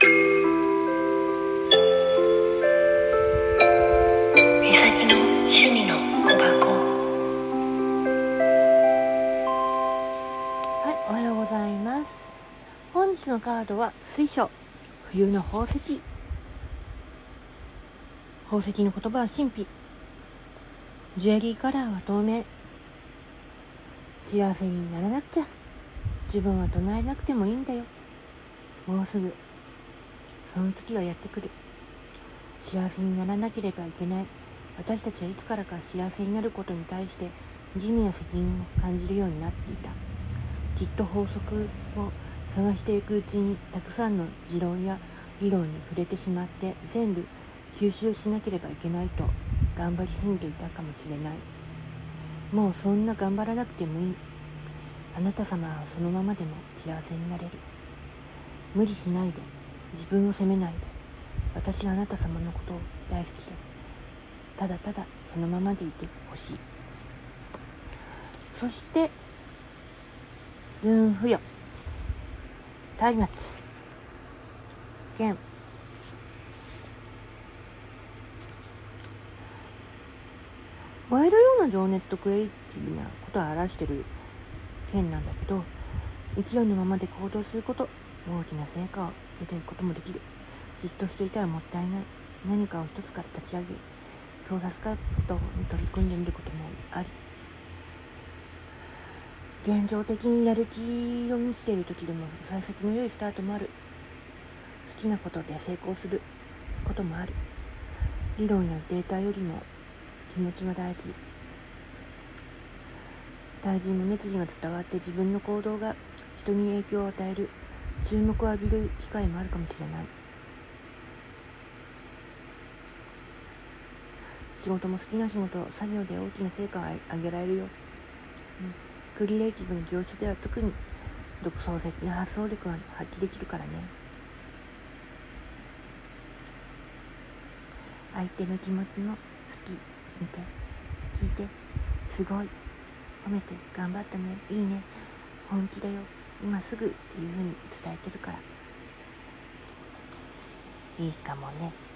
美咲の趣味の小箱はい、おはようございます。本日のカードは水晶、冬の宝石。宝石の言葉は神秘。ジュエリーカラーは透明。幸せにならなくちゃ。自分は唱えなくてもいいんだよ。もうすぐ、その時はやってくる。幸せにならなければいけない。私たちはいつからか幸せになることに対して義務や責任を感じるようになっていた。きっと法則を探していくうちにたくさんの持論や理論に触れてしまって全部吸収しなければいけないと頑張りすぎていたかもしれないもうそんな頑張らなくてもいいあなた様はそのままでも幸せになれる無理しないで自分を責めないで。私はあなた様のことを大好きです。ただただそのままでいてほしい。そして運付与松明剣燃えるような情熱とクリエイティブなことを表してる剣なんだけど。勢いのままで行動すること大きな成果を得ていくこともできる。じっとしていたらもったいない。何かを一つから立ち上げ創作活動に取り組んでみることもあり。現状的にやる気を満ちている時でも幸先の良いスタートもある。好きなことで成功することもある。理論やデータよりも気持ちが大事。大事の熱意が伝わって自分の行動が人に影響を与える。注目を浴びる機会もあるかもしれない。仕事も好きな仕事作業で大きな成果を上げられるよ、うん。クリエイティブな業種では特に独創的な発想力が発揮できるからね。相手の気持ちも好き。見て。聞いて。すごい。褒めて。頑張ったね。いいね。本気だよ。今すぐっていうふうに伝えてるから。いいかもね。